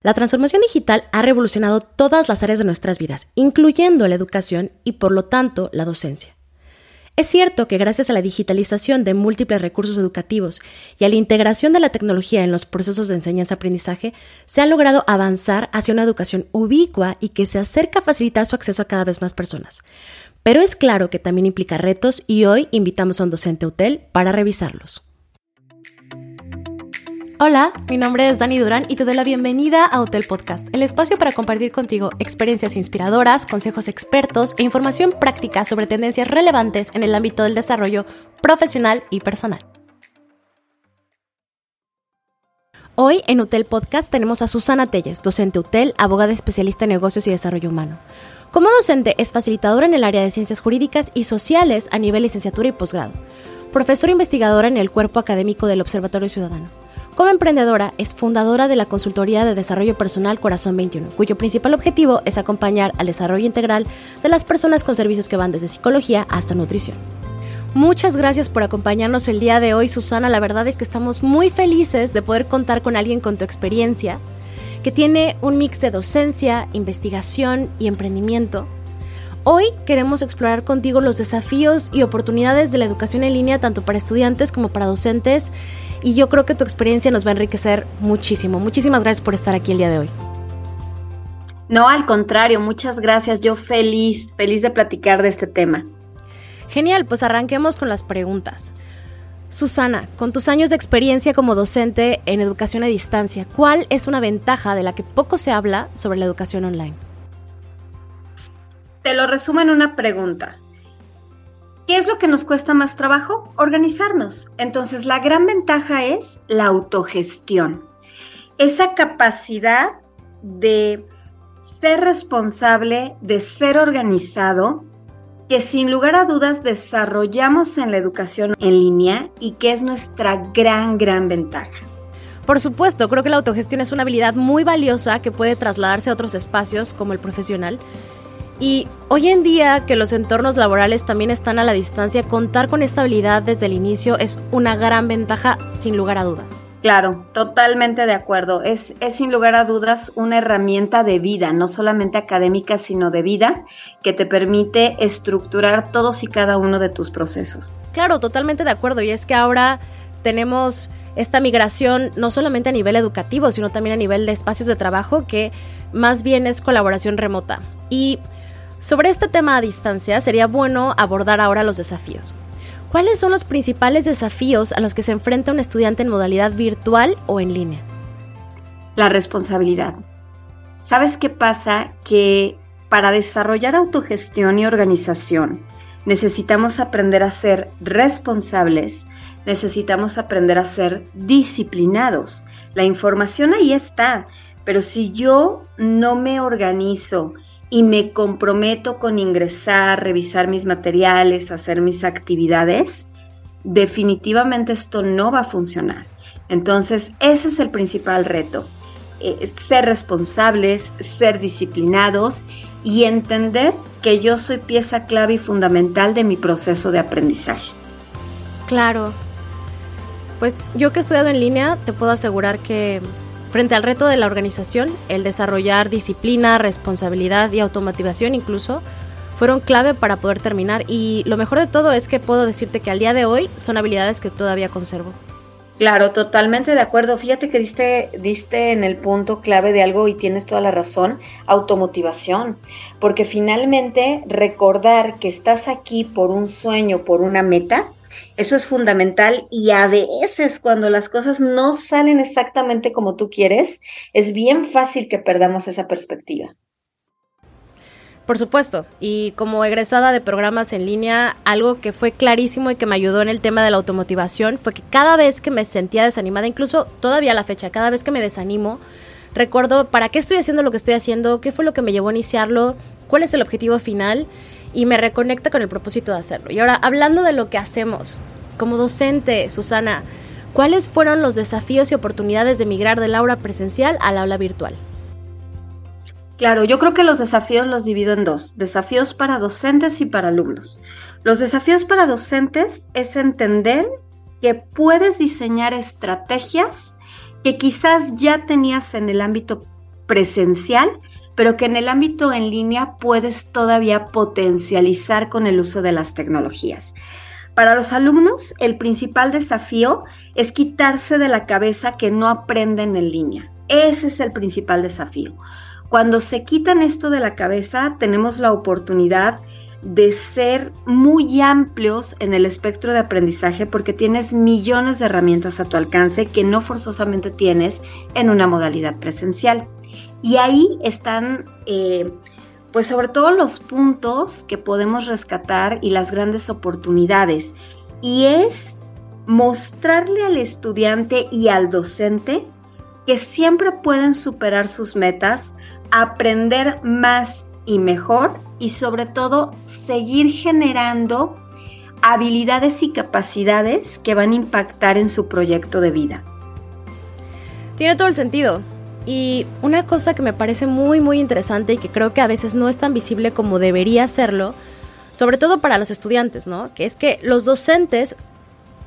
La transformación digital ha revolucionado todas las áreas de nuestras vidas, incluyendo la educación y por lo tanto la docencia. Es cierto que gracias a la digitalización de múltiples recursos educativos y a la integración de la tecnología en los procesos de enseñanza-aprendizaje, se ha logrado avanzar hacia una educación ubicua y que se acerca a facilitar su acceso a cada vez más personas. Pero es claro que también implica retos y hoy invitamos a un docente hotel para revisarlos. Hola, mi nombre es Dani Durán y te doy la bienvenida a Hotel Podcast, el espacio para compartir contigo experiencias inspiradoras, consejos expertos e información práctica sobre tendencias relevantes en el ámbito del desarrollo profesional y personal. Hoy en Hotel Podcast tenemos a Susana Telles, docente UTEL, abogada especialista en negocios y desarrollo humano. Como docente es facilitadora en el área de ciencias jurídicas y sociales a nivel licenciatura y posgrado, profesora investigadora en el cuerpo académico del Observatorio Ciudadano como emprendedora, es fundadora de la consultoría de desarrollo personal Corazón 21, cuyo principal objetivo es acompañar al desarrollo integral de las personas con servicios que van desde psicología hasta nutrición. Muchas gracias por acompañarnos el día de hoy, Susana. La verdad es que estamos muy felices de poder contar con alguien con tu experiencia, que tiene un mix de docencia, investigación y emprendimiento Hoy queremos explorar contigo los desafíos y oportunidades de la educación en línea tanto para estudiantes como para docentes y yo creo que tu experiencia nos va a enriquecer muchísimo. Muchísimas gracias por estar aquí el día de hoy. No, al contrario, muchas gracias. Yo feliz, feliz de platicar de este tema. Genial, pues arranquemos con las preguntas. Susana, con tus años de experiencia como docente en educación a distancia, ¿cuál es una ventaja de la que poco se habla sobre la educación online? Te lo resumo en una pregunta. ¿Qué es lo que nos cuesta más trabajo? Organizarnos. Entonces, la gran ventaja es la autogestión. Esa capacidad de ser responsable, de ser organizado, que sin lugar a dudas desarrollamos en la educación en línea y que es nuestra gran, gran ventaja. Por supuesto, creo que la autogestión es una habilidad muy valiosa que puede trasladarse a otros espacios como el profesional y hoy en día que los entornos laborales también están a la distancia, contar con esta habilidad desde el inicio es una gran ventaja sin lugar a dudas. Claro, totalmente de acuerdo. Es, es, sin lugar a dudas una herramienta de vida, no solamente académica, sino de vida, que te permite estructurar todos y cada uno de tus procesos. Claro, totalmente de acuerdo. Y es que ahora tenemos esta migración no solamente a nivel educativo, sino también a nivel de espacios de trabajo, que más bien es colaboración remota. Y sobre este tema a distancia sería bueno abordar ahora los desafíos. ¿Cuáles son los principales desafíos a los que se enfrenta un estudiante en modalidad virtual o en línea? La responsabilidad. ¿Sabes qué pasa? Que para desarrollar autogestión y organización necesitamos aprender a ser responsables, necesitamos aprender a ser disciplinados. La información ahí está, pero si yo no me organizo, y me comprometo con ingresar, revisar mis materiales, hacer mis actividades, definitivamente esto no va a funcionar. Entonces, ese es el principal reto. Eh, ser responsables, ser disciplinados y entender que yo soy pieza clave y fundamental de mi proceso de aprendizaje. Claro. Pues yo que he estudiado en línea, te puedo asegurar que Frente al reto de la organización, el desarrollar disciplina, responsabilidad y automatización incluso fueron clave para poder terminar y lo mejor de todo es que puedo decirte que al día de hoy son habilidades que todavía conservo. Claro, totalmente de acuerdo. Fíjate que diste, diste en el punto clave de algo y tienes toda la razón, automotivación. Porque finalmente recordar que estás aquí por un sueño, por una meta, eso es fundamental y a veces cuando las cosas no salen exactamente como tú quieres, es bien fácil que perdamos esa perspectiva. Por supuesto, y como egresada de programas en línea, algo que fue clarísimo y que me ayudó en el tema de la automotivación fue que cada vez que me sentía desanimada, incluso todavía a la fecha, cada vez que me desanimo, recuerdo para qué estoy haciendo lo que estoy haciendo, qué fue lo que me llevó a iniciarlo, cuál es el objetivo final y me reconecta con el propósito de hacerlo. Y ahora, hablando de lo que hacemos, como docente, Susana, ¿cuáles fueron los desafíos y oportunidades de migrar del aula presencial al aula virtual? Claro, yo creo que los desafíos los divido en dos, desafíos para docentes y para alumnos. Los desafíos para docentes es entender que puedes diseñar estrategias que quizás ya tenías en el ámbito presencial, pero que en el ámbito en línea puedes todavía potencializar con el uso de las tecnologías. Para los alumnos, el principal desafío es quitarse de la cabeza que no aprenden en línea. Ese es el principal desafío. Cuando se quitan esto de la cabeza, tenemos la oportunidad de ser muy amplios en el espectro de aprendizaje porque tienes millones de herramientas a tu alcance que no forzosamente tienes en una modalidad presencial. Y ahí están, eh, pues sobre todo los puntos que podemos rescatar y las grandes oportunidades. Y es mostrarle al estudiante y al docente que siempre pueden superar sus metas, aprender más y mejor y sobre todo seguir generando habilidades y capacidades que van a impactar en su proyecto de vida. Tiene todo el sentido. Y una cosa que me parece muy muy interesante y que creo que a veces no es tan visible como debería serlo, sobre todo para los estudiantes, ¿no? Que es que los docentes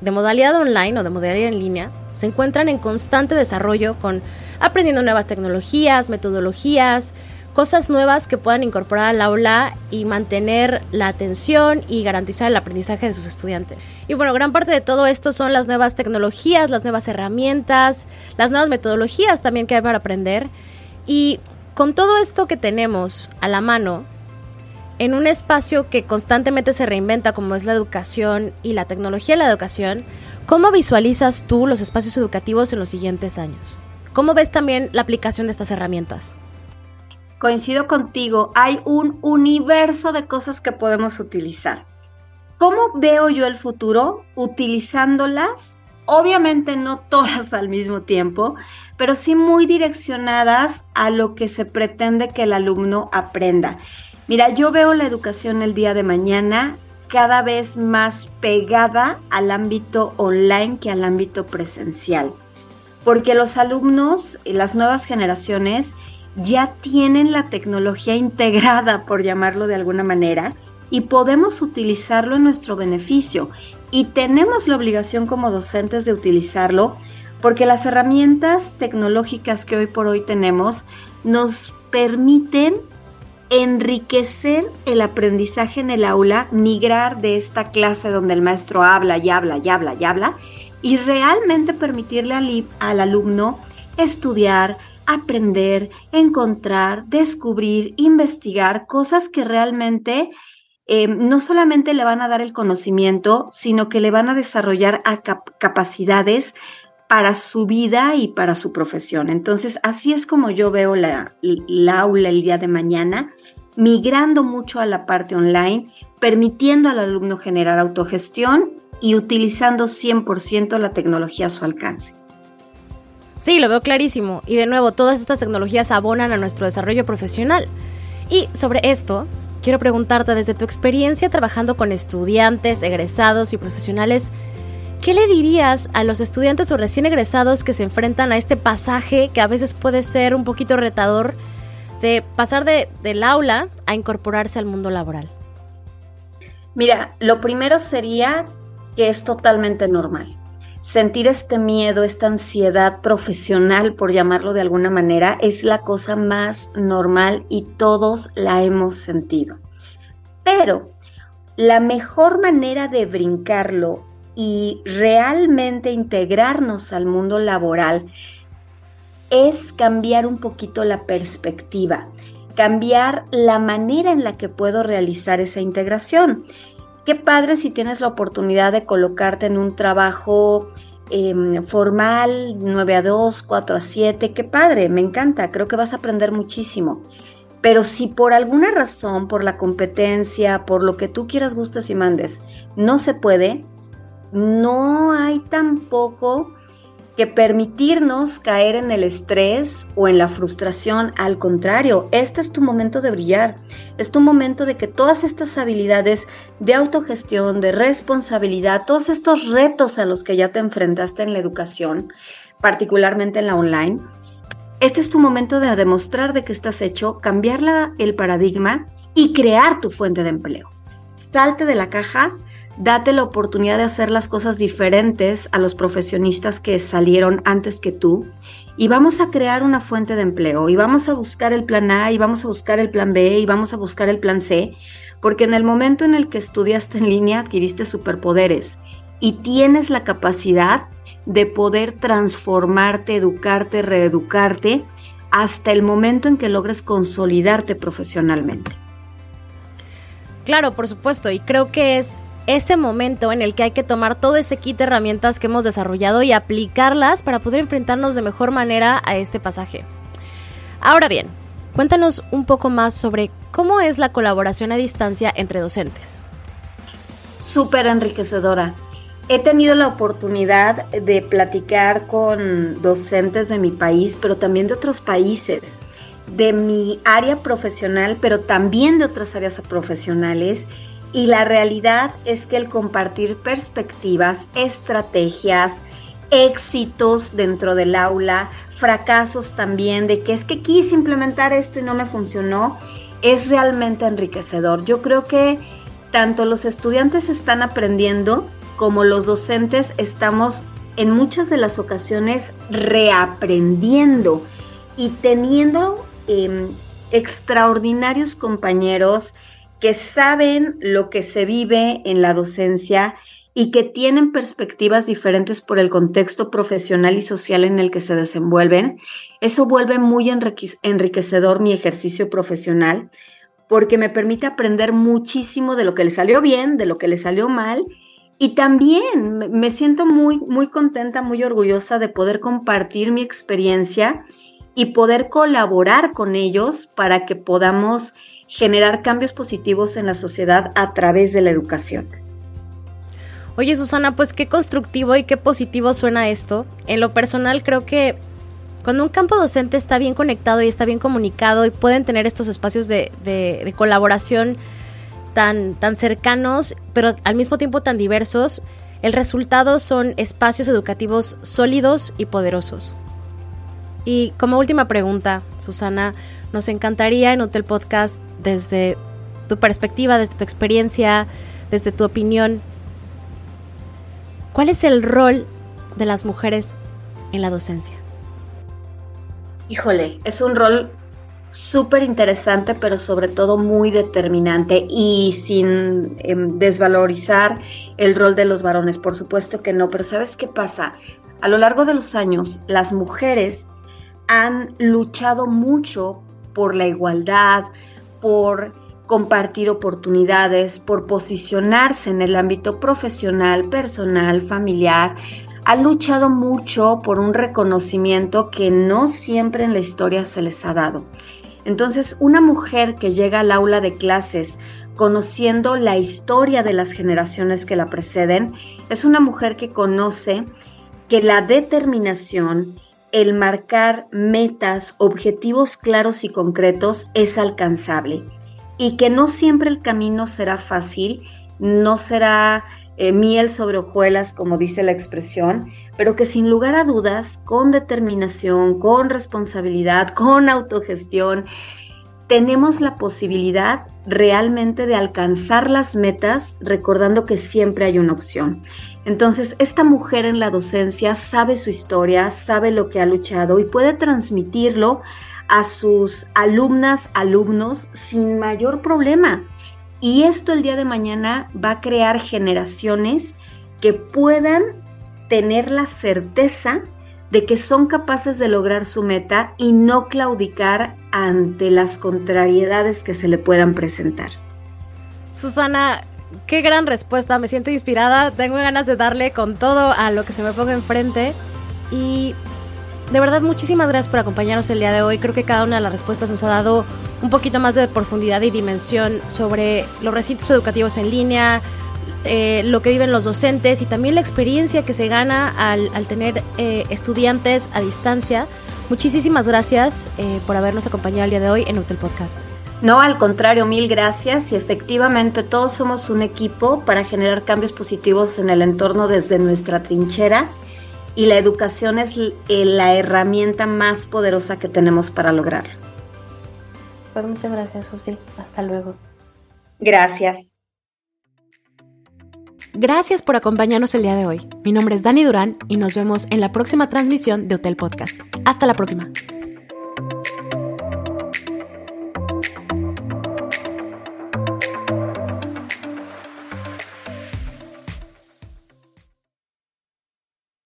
de modalidad online o de modalidad en línea se encuentran en constante desarrollo con aprendiendo nuevas tecnologías, metodologías, cosas nuevas que puedan incorporar al aula y mantener la atención y garantizar el aprendizaje de sus estudiantes. Y bueno, gran parte de todo esto son las nuevas tecnologías, las nuevas herramientas, las nuevas metodologías también que hay para aprender. Y con todo esto que tenemos a la mano, en un espacio que constantemente se reinventa como es la educación y la tecnología de la educación, ¿cómo visualizas tú los espacios educativos en los siguientes años? ¿Cómo ves también la aplicación de estas herramientas? Coincido contigo, hay un universo de cosas que podemos utilizar. ¿Cómo veo yo el futuro? Utilizándolas, obviamente no todas al mismo tiempo, pero sí muy direccionadas a lo que se pretende que el alumno aprenda. Mira, yo veo la educación el día de mañana cada vez más pegada al ámbito online que al ámbito presencial, porque los alumnos y las nuevas generaciones ya tienen la tecnología integrada, por llamarlo de alguna manera, y podemos utilizarlo en nuestro beneficio. Y tenemos la obligación como docentes de utilizarlo porque las herramientas tecnológicas que hoy por hoy tenemos nos permiten enriquecer el aprendizaje en el aula, migrar de esta clase donde el maestro habla y habla y habla y habla, y realmente permitirle al, al alumno estudiar, aprender, encontrar, descubrir, investigar cosas que realmente eh, no solamente le van a dar el conocimiento, sino que le van a desarrollar capacidades para su vida y para su profesión. Entonces, así es como yo veo la, la aula el día de mañana, migrando mucho a la parte online, permitiendo al alumno generar autogestión y utilizando 100% la tecnología a su alcance. Sí, lo veo clarísimo. Y de nuevo, todas estas tecnologías abonan a nuestro desarrollo profesional. Y sobre esto, quiero preguntarte desde tu experiencia trabajando con estudiantes, egresados y profesionales, ¿qué le dirías a los estudiantes o recién egresados que se enfrentan a este pasaje que a veces puede ser un poquito retador de pasar de, del aula a incorporarse al mundo laboral? Mira, lo primero sería que es totalmente normal sentir este miedo, esta ansiedad profesional, por llamarlo de alguna manera, es la cosa más normal y todos la hemos sentido. Pero la mejor manera de brincarlo y realmente integrarnos al mundo laboral es cambiar un poquito la perspectiva, cambiar la manera en la que puedo realizar esa integración. Qué padre si tienes la oportunidad de colocarte en un trabajo em, formal, 9 a 2, 4 a 7, qué padre, me encanta, creo que vas a aprender muchísimo. Pero si por alguna razón, por la competencia, por lo que tú quieras, gustes y mandes, no se puede, no hay tampoco que permitirnos caer en el estrés o en la frustración. Al contrario, este es tu momento de brillar. Es tu momento de que todas estas habilidades de autogestión, de responsabilidad, todos estos retos a los que ya te enfrentaste en la educación, particularmente en la online, este es tu momento de demostrar de que estás hecho, cambiar el paradigma y crear tu fuente de empleo. Salte de la caja date la oportunidad de hacer las cosas diferentes a los profesionistas que salieron antes que tú y vamos a crear una fuente de empleo y vamos a buscar el plan A y vamos a buscar el plan B y vamos a buscar el plan C, porque en el momento en el que estudiaste en línea adquiriste superpoderes y tienes la capacidad de poder transformarte, educarte, reeducarte hasta el momento en que logres consolidarte profesionalmente. Claro, por supuesto, y creo que es ese momento en el que hay que tomar todo ese kit de herramientas que hemos desarrollado y aplicarlas para poder enfrentarnos de mejor manera a este pasaje. Ahora bien, cuéntanos un poco más sobre cómo es la colaboración a distancia entre docentes. Súper enriquecedora. He tenido la oportunidad de platicar con docentes de mi país, pero también de otros países, de mi área profesional, pero también de otras áreas profesionales y la realidad es que el compartir perspectivas, estrategias, éxitos dentro del aula, fracasos también, de que es que quise implementar esto y no me funcionó, es realmente enriquecedor. Yo creo que tanto los estudiantes están aprendiendo como los docentes estamos en muchas de las ocasiones reaprendiendo y teniendo em, extraordinarios compañeros que saben lo que se vive en la docencia y que tienen perspectivas diferentes por el contexto profesional y social en el que se desenvuelven. Eso vuelve muy enriquecedor mi ejercicio profesional porque me permite aprender muchísimo de lo que le salió bien, de lo que le salió mal y también me siento muy muy contenta, muy orgullosa de poder compartir mi experiencia y poder colaborar con ellos para que podamos generar cambios positivos en la sociedad a través de la educación. Oye Susana, pues qué constructivo y qué positivo suena esto. En lo personal creo que cuando un campo docente está bien conectado y está bien comunicado y pueden tener estos espacios de, colaboración tan, tan cercanos, pero al mismo tiempo tan diversos, el resultado son espacios educativos sólidos y poderosos. Y como última pregunta, Susana, nos encantaría en Hotel Podcast, desde tu perspectiva, desde tu experiencia, desde tu opinión, ¿cuál es el rol de las mujeres en la docencia? Híjole, es un rol súper interesante, pero sobre todo muy determinante y sin em, desvalorizar el rol de los varones. Por supuesto que no, pero ¿sabes qué pasa? A lo largo de los años, las mujeres han luchado mucho por la igualdad, por compartir oportunidades, por posicionarse en el ámbito profesional, personal, familiar. Ha luchado mucho por un reconocimiento que no siempre en la historia se les ha dado. Entonces, una mujer que llega al aula de clases conociendo la historia de las generaciones que la preceden, es una mujer que conoce que la determinación el marcar metas, objetivos claros y concretos es alcanzable y que no siempre el camino será fácil, no será eh, miel sobre hojuelas, como dice la expresión, pero que sin lugar a dudas, con determinación, con responsabilidad, con autogestión, tenemos la posibilidad realmente de alcanzar las metas recordando que siempre hay una opción. Entonces, esta mujer en la docencia sabe su historia, sabe lo que ha luchado y puede transmitirlo a sus alumnas, alumnos sin mayor problema. Y esto el día de mañana va a crear generaciones que puedan tener la certeza de que son capaces de lograr su meta y no claudicar ante las contrariedades que se le puedan presentar. Susana, qué gran respuesta, me siento inspirada, tengo ganas de darle con todo a lo que se me ponga enfrente y de verdad muchísimas gracias por acompañarnos el día de hoy, creo que cada una de las respuestas nos ha dado un poquito más de profundidad y dimensión sobre los recintos educativos en línea, eh, lo que viven los docentes y también la experiencia que se gana al, tener eh, estudiantes a distancia. Muchísimas gracias eh, por habernos acompañado el día de hoy en Hotel Podcast. No, al contrario, mil gracias y efectivamente todos somos un equipo para generar cambios positivos en el entorno desde nuestra trinchera y la educación es la herramienta más poderosa que tenemos para lograrlo. Pues muchas gracias, Susi. Hasta luego. Gracias. Gracias por acompañarnos el día de hoy. Mi nombre es Dani Durán y nos vemos en la próxima transmisión de Hotel Podcast. Hasta la próxima.